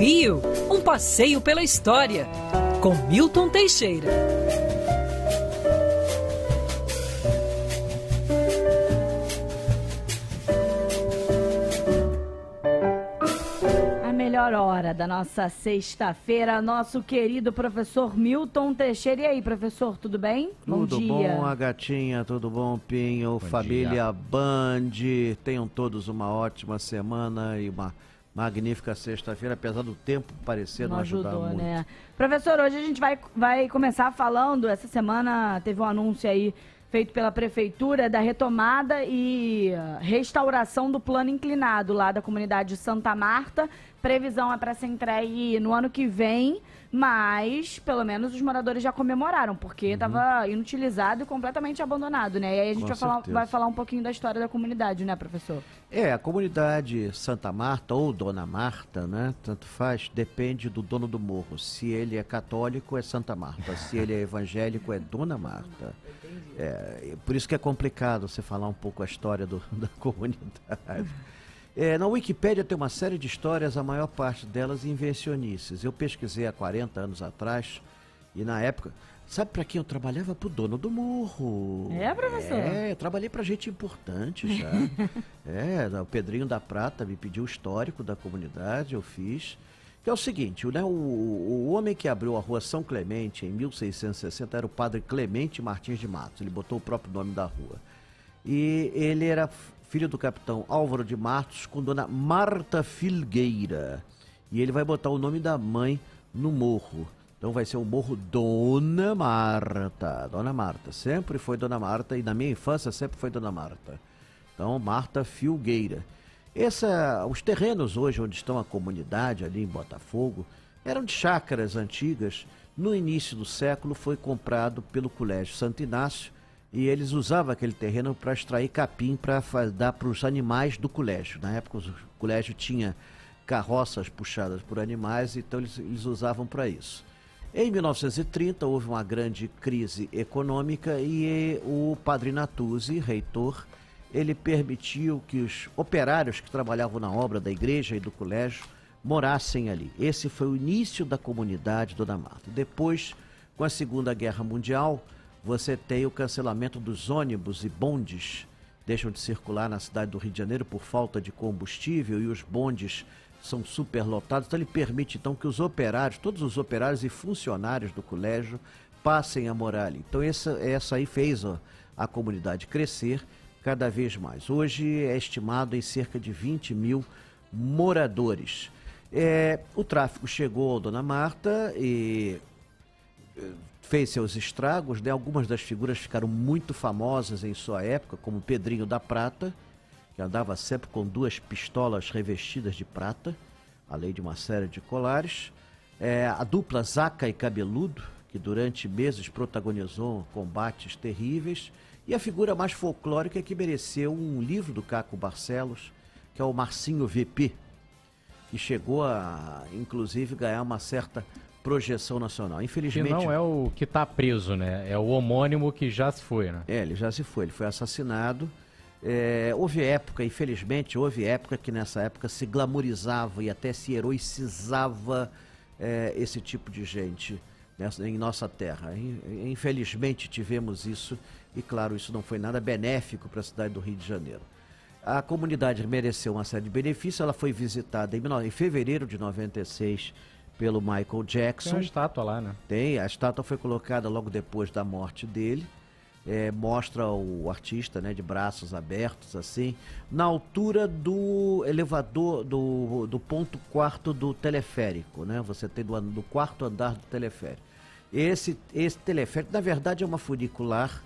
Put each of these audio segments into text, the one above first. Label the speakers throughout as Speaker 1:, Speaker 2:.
Speaker 1: Rio, um passeio pela história, com Milton Teixeira.
Speaker 2: A melhor hora da nossa sexta-feira, nosso querido professor Milton Teixeira. E aí, professor, tudo bem?
Speaker 3: Tudo
Speaker 2: bom dia.
Speaker 3: bom, a gatinha, tudo bom, Pinho, família
Speaker 4: dia.
Speaker 3: Band. Tenham todos uma ótima semana e uma magnífica sexta-feira, apesar do tempo parecer não,
Speaker 2: Não
Speaker 3: ajudar
Speaker 2: ajudou,
Speaker 3: muito.
Speaker 2: né? Professor, hoje a gente vai, vai começar falando. Essa semana teve um anúncio aí feito pela prefeitura da retomada e ah, restauração do plano inclinado lá da comunidade de Santa Marta. Previsão é para ser entregue no ano que vem, mas pelo menos os moradores já comemoraram, porque estava inutilizado e completamente abandonado, né? E aí a gente
Speaker 3: Uhum.
Speaker 2: Vai falar, vai falar um pouquinho da história da comunidade, né, professor?
Speaker 3: É, a comunidade Santa Marta ou Dona Marta, né? Tanto faz, depende do dono do morro. Se ele é católico, é Santa Marta. Se ele é evangélico, é Dona Marta. É, por isso que é complicado você falar um pouco a história do- da comunidade. É, na Wikipédia tem uma série de histórias, a maior parte delas invencionices. Eu pesquisei há 40 anos atrás e na época. Sabe para quem eu trabalhava? Pro dono do morro.
Speaker 2: É, professor?
Speaker 3: É, eu trabalhei pra gente importante já. é, o Pedrinho da Prata me pediu o histórico da comunidade, eu fiz. Que é o seguinte, né, o, o homem que abriu a rua São Clemente em 1660 era o padre Clemente Martins de Matos. Ele botou o próprio nome da rua. E ele era filho do capitão Álvaro de Matos com dona Marta Filgueira. E ele vai botar o nome da mãe no morro. Então vai ser o morro Dona Marta. Dona Marta. Sempre foi Dona Marta e na minha infância sempre foi Dona Marta. Então, Marta Filgueira. Essa, os terrenos hoje onde estão a comunidade ali em Botafogo eram de chácaras antigas. No início do século foi comprado pelo Colégio Santo Inácio e eles usavam aquele terreno para extrair capim para dar para os animais do colégio. Na época o colégio tinha carroças puxadas por animais, então eles, eles usavam para isso. Em 1930 houve uma grande crise econômica e o Padre Natuzzi, reitor, ele permitiu que os operários que trabalhavam na obra da igreja e do colégio morassem ali. Esse foi o início da comunidade Dona Marta. Depois, com a Segunda Guerra Mundial, você tem o cancelamento dos ônibus e bondes deixam de circular na cidade do Rio de Janeiro por falta de combustível e os bondes são superlotados. Então ele permite então que os operários, todos os operários e funcionários do colégio passem a morar ali. Então essa, essa aí fez a comunidade crescer cada vez mais. Hoje é estimado em cerca de 20 mil moradores. É, o tráfico chegou ao Dona Marta e eh, fez seus estragos, né? Algumas das figuras ficaram muito famosas em sua época, como Pedrinho da Prata, que andava sempre com duas pistolas revestidas de prata, além de uma série de colares. É, a dupla Zaca e Cabeludo, que durante meses protagonizou combates terríveis. E a figura mais folclórica que mereceu um livro do Caco Barcelos, que é o Marcinho VP, que chegou a, inclusive, ganhar uma certa projeção nacional.
Speaker 4: Que
Speaker 3: Infelizmente.
Speaker 4: não é o que tá preso, né? É o homônimo que já se foi, né?
Speaker 3: É, ele já se foi, ele foi assassinado. É, houve época, infelizmente, houve época que nessa época se glamorizava e até se heroicizava é, esse tipo de gente nessa- em nossa terra. In- Infelizmente tivemos isso e, claro, isso não foi nada benéfico para a cidade do Rio de Janeiro. A comunidade mereceu uma série de benefícios, ela foi visitada em, em fevereiro de 96 pelo Michael
Speaker 4: Tem
Speaker 3: Jackson.
Speaker 4: uma estátua lá, né?
Speaker 3: Tem, a estátua foi colocada logo depois da morte dele. É, mostra o artista né, de braços abertos, assim, na altura do elevador, do, do ponto quarto do teleférico, né? Você tem do, do quarto andar do teleférico. Esse, esse teleférico, na verdade, é uma funicular.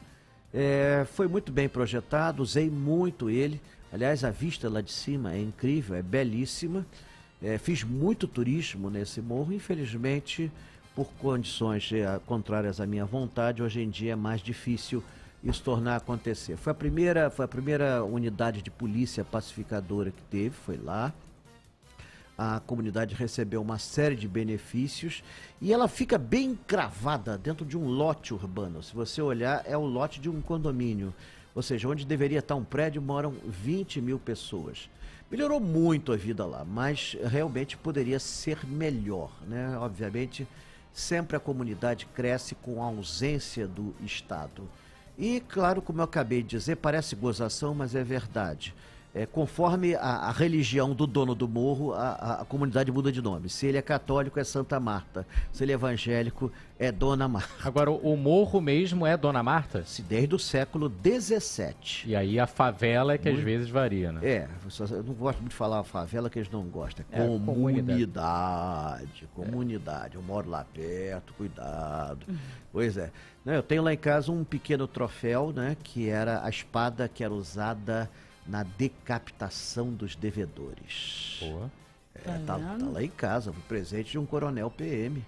Speaker 3: É, foi muito bem projetado, usei muito ele. Aliás, a vista lá de cima é incrível, é belíssima. É, fiz muito turismo nesse morro, infelizmente, por condições eh, contrárias à minha vontade, hoje em dia é mais difícil isso tornar a acontecer. Foi a primeira, foi a primeira unidade de polícia pacificadora que teve, foi lá. A comunidade recebeu uma série de benefícios e ela fica bem cravada dentro de um lote urbano. Se você olhar, é o lote de um condomínio. Ou seja, onde deveria estar um prédio moram 20 mil pessoas. Melhorou muito a vida lá, mas realmente poderia ser melhor, né? Obviamente, sempre a comunidade cresce com a ausência do Estado. E, claro, como eu acabei de dizer, parece gozação, mas é verdade. É, conforme a, a, religião do dono do morro, a, a, a, comunidade muda de nome. Se ele é católico, é Santa Marta. Se ele é evangélico, é Dona Marta.
Speaker 4: Agora, o morro mesmo é Dona Marta?
Speaker 3: Se desde o século XVII.
Speaker 4: E aí a favela é que muito... às vezes varia, né?
Speaker 3: É, eu não gosto muito de falar favela que eles não gostam. É, é comunidade. Comunidade. Eu moro lá perto, cuidado. Uhum. Pois é. Eu tenho lá em casa um pequeno troféu, né? Que era a espada que era usada na decapitação dos devedores.
Speaker 4: Boa.
Speaker 3: É, tá, tá, lá em casa, um presente de um coronel PM.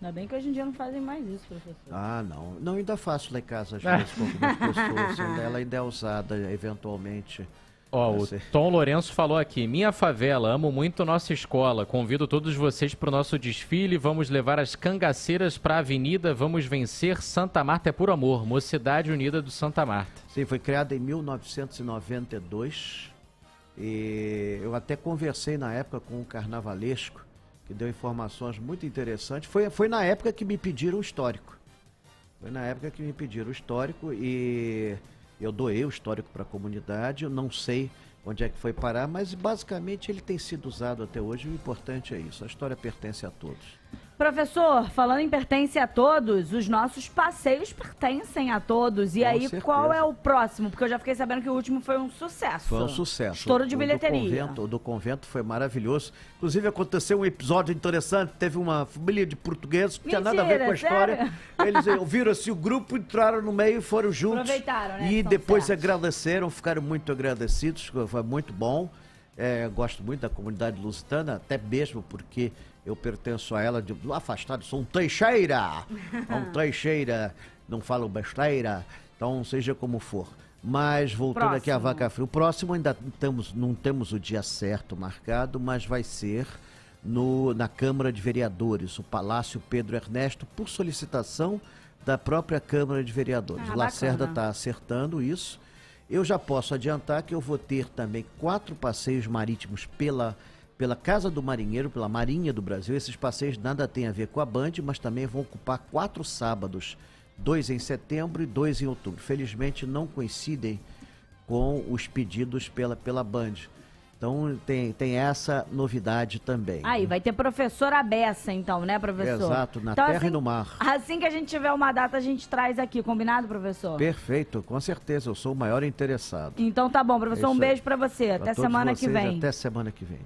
Speaker 2: Ainda bem que hoje em dia não fazem mais isso, professor.
Speaker 3: Ah, não. Não, ainda faço lá em casa, às vezes, com algumas pessoas. Ela ainda é usada, eventualmente.
Speaker 4: Ó, o Tom Lourenço falou aqui: Minha favela, amo muito nossa escola. Convido todos vocês para o nosso desfile. Vamos levar as cangaceiras para a avenida. Vamos vencer. Santa Marta é por amor. Mocidade Unida do Santa Marta.
Speaker 3: Sim, foi criada em 1992. E eu até conversei na época com um carnavalesco que deu informações muito interessantes. Foi, foi na época que me pediram o histórico. Foi na época que me pediram o histórico e eu doei o histórico para a comunidade, eu não sei onde é que foi parar, mas basicamente ele tem sido usado até hoje. O importante é isso. A história pertence a todos.
Speaker 2: Professor, falando em pertence a todos, os nossos passeios pertencem a todos. E Com aí, certeza. qual é o próximo? Porque eu já fiquei sabendo que o último foi um sucesso.
Speaker 3: Foi um sucesso.
Speaker 2: Estouro de o bilheteria.
Speaker 3: Do convento, o do convento foi maravilhoso. Inclusive, aconteceu um episódio interessante. Teve uma família de portugueses que
Speaker 2: Mentira,
Speaker 3: tinha nada a ver com a história.
Speaker 2: Sério?
Speaker 3: Eles ouviram assim o grupo, entraram no meio e foram juntos.
Speaker 2: Aproveitaram, né?
Speaker 3: E depois certos. agradeceram, ficaram muito agradecidos. Foi muito bom. É, gosto muito da comunidade lusitana, até mesmo porque eu pertenço a ela de afastado, sou um teixeira, um teixeira, não falo besteira, então seja como for. Mas voltando próximo. aqui à Vaca Fria, o próximo ainda temos, não temos o dia certo marcado, mas vai ser no, na Câmara de Vereadores, o Palácio Pedro Ernesto, por solicitação da própria Câmara de Vereadores. Ah, Lacerda está acertando isso. Eu já posso adiantar que eu vou ter também quatro passeios marítimos pela pela Casa do Marinheiro, pela Marinha do Brasil. Esses passeios nada tem a ver com a Band, mas também vão ocupar quatro sábados, dois em setembro e dois em outubro. Felizmente não coincidem com os pedidos pela, pela Band. Então tem, tem essa novidade também.
Speaker 2: Aí, vai ter professor Abessa, então, né, professor?
Speaker 3: Exato, na
Speaker 2: então,
Speaker 3: terra
Speaker 2: assim,
Speaker 3: e no mar.
Speaker 2: Assim que a gente tiver uma data, a gente traz aqui, combinado, professor?
Speaker 3: Perfeito, com certeza, eu sou o maior interessado.
Speaker 2: Então tá bom, professor, é um beijo para você. Pra até semana
Speaker 3: vocês,
Speaker 2: que vem.
Speaker 3: Até semana que vem.